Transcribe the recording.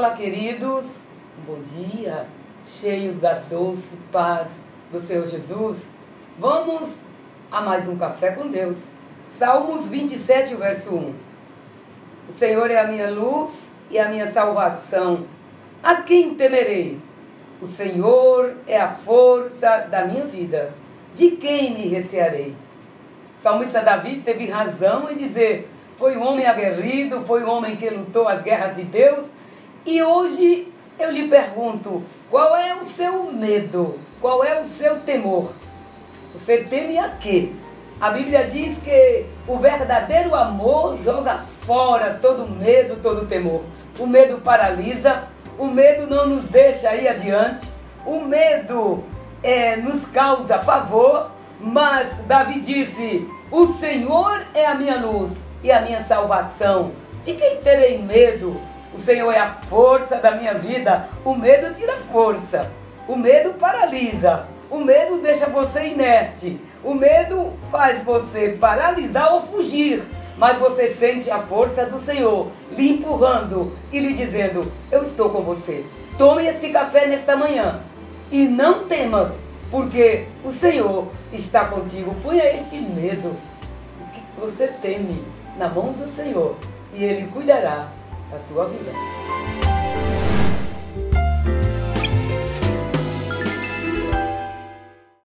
Um bom dia, cheio da doce paz do Senhor Jesus. Vamos a mais um café com Deus. Salmos 27, verso 1. O Senhor é a minha luz e a minha salvação. A quem temerei? O Senhor é a força da minha vida. De quem me recearei? Salmista Davi teve razão em dizer: foi um homem aguerrido, foi um homem que lutou as guerras de Deus. E hoje eu lhe pergunto: qual é o seu medo? Qual é o seu temor? Você teme a quê? A Bíblia diz que o verdadeiro amor joga fora todo medo, todo temor. O medo paralisa, o medo não nos deixa ir adiante, o medo é, nos causa pavor, mas Davi disse: O Senhor é a minha luz e a minha salvação. De quem terei medo? O Senhor é a força da minha vida. O medo tira força. O medo paralisa. O medo deixa você inerte. O medo faz você paralisar ou fugir. Mas você sente a força do Senhor lhe empurrando e lhe dizendo: Eu estou com você. Tome este café nesta manhã e não temas, porque o Senhor está contigo. Ponha este medo. Que você teme? na mão do Senhor e Ele cuidará a sua vida.